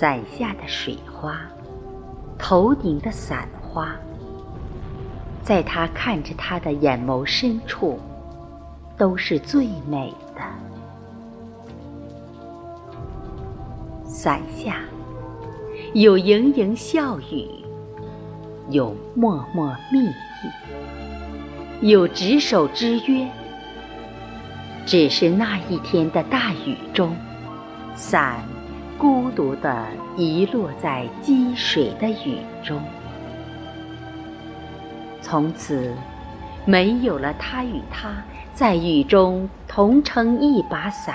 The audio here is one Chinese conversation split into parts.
伞下的水花，头顶的伞花，在他看着他的眼眸深处，都是最美的。伞下有盈盈笑语，有脉脉蜜意，有执手之约。只是那一天的大雨中，伞孤独地遗落在积水的雨中。从此，没有了他与她在雨中同撑一把伞。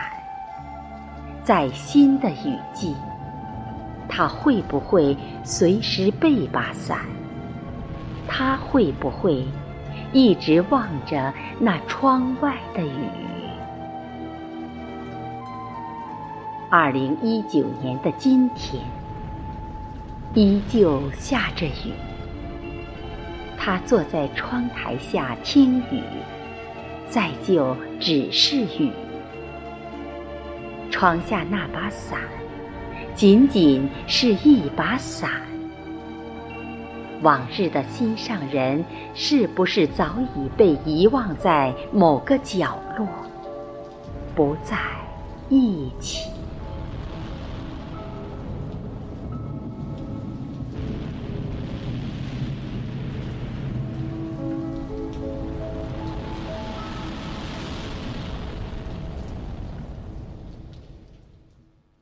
在新的雨季，他会不会随时备把伞？他会不会一直望着那窗外的雨？二零一九年的今天，依旧下着雨。他坐在窗台下听雨，再就只是雨。窗下那把伞，仅仅是一把伞。往日的心上人，是不是早已被遗忘在某个角落，不在一起？